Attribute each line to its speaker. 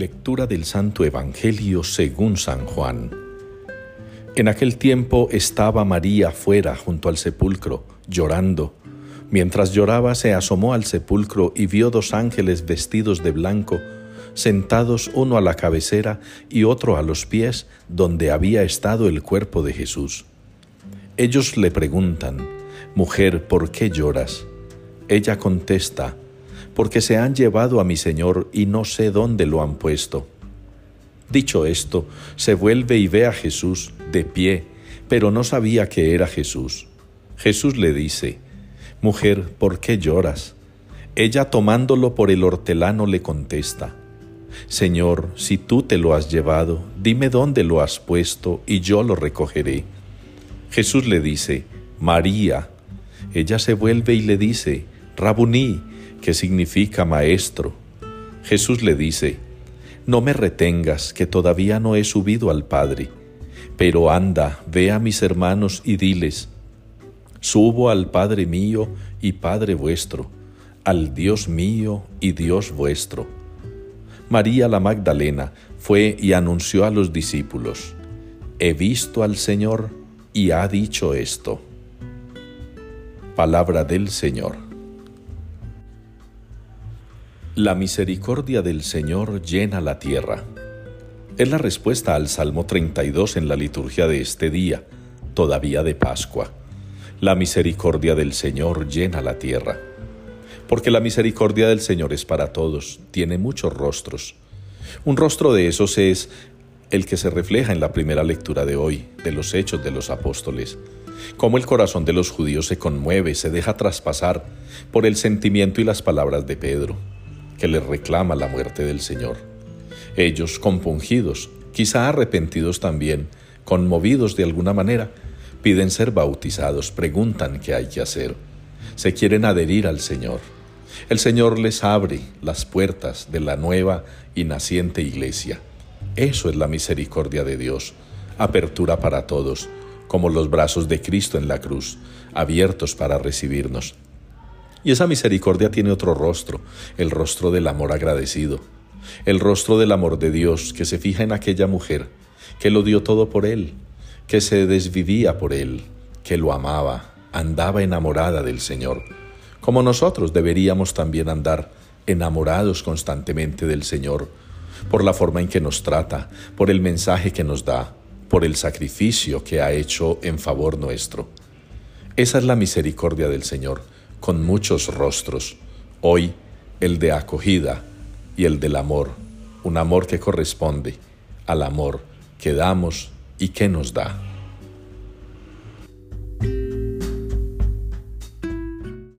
Speaker 1: Lectura del Santo Evangelio según San Juan. En aquel tiempo estaba María fuera junto al sepulcro, llorando. Mientras lloraba se asomó al sepulcro y vio dos ángeles vestidos de blanco, sentados uno a la cabecera y otro a los pies donde había estado el cuerpo de Jesús. Ellos le preguntan, Mujer, ¿por qué lloras? Ella contesta, porque se han llevado a mi Señor y no sé dónde lo han puesto. Dicho esto, se vuelve y ve a Jesús de pie, pero no sabía que era Jesús. Jesús le dice, Mujer, ¿por qué lloras? Ella tomándolo por el hortelano le contesta, Señor, si tú te lo has llevado, dime dónde lo has puesto y yo lo recogeré. Jesús le dice, María. Ella se vuelve y le dice, Rabuní, que significa maestro. Jesús le dice, No me retengas, que todavía no he subido al Padre, pero anda, ve a mis hermanos y diles, Subo al Padre mío y Padre vuestro, al Dios mío y Dios vuestro. María la Magdalena fue y anunció a los discípulos, He visto al Señor y ha dicho esto. Palabra del Señor. La misericordia del Señor llena la tierra. Es la respuesta al Salmo 32 en la liturgia de este día, todavía de Pascua. La misericordia del Señor llena la tierra. Porque la misericordia del Señor es para todos, tiene muchos rostros. Un rostro de esos es el que se refleja en la primera lectura de hoy, de los hechos de los apóstoles. Cómo el corazón de los judíos se conmueve, se deja traspasar por el sentimiento y las palabras de Pedro que les reclama la muerte del Señor. Ellos, compungidos, quizá arrepentidos también, conmovidos de alguna manera, piden ser bautizados, preguntan qué hay que hacer, se quieren adherir al Señor. El Señor les abre las puertas de la nueva y naciente iglesia. Eso es la misericordia de Dios, apertura para todos, como los brazos de Cristo en la cruz, abiertos para recibirnos. Y esa misericordia tiene otro rostro, el rostro del amor agradecido, el rostro del amor de Dios que se fija en aquella mujer, que lo dio todo por él, que se desvivía por él, que lo amaba, andaba enamorada del Señor, como nosotros deberíamos también andar enamorados constantemente del Señor, por la forma en que nos trata, por el mensaje que nos da, por el sacrificio que ha hecho en favor nuestro. Esa es la misericordia del Señor con muchos rostros, hoy el de acogida y el del amor, un amor que corresponde al amor que damos y que nos da.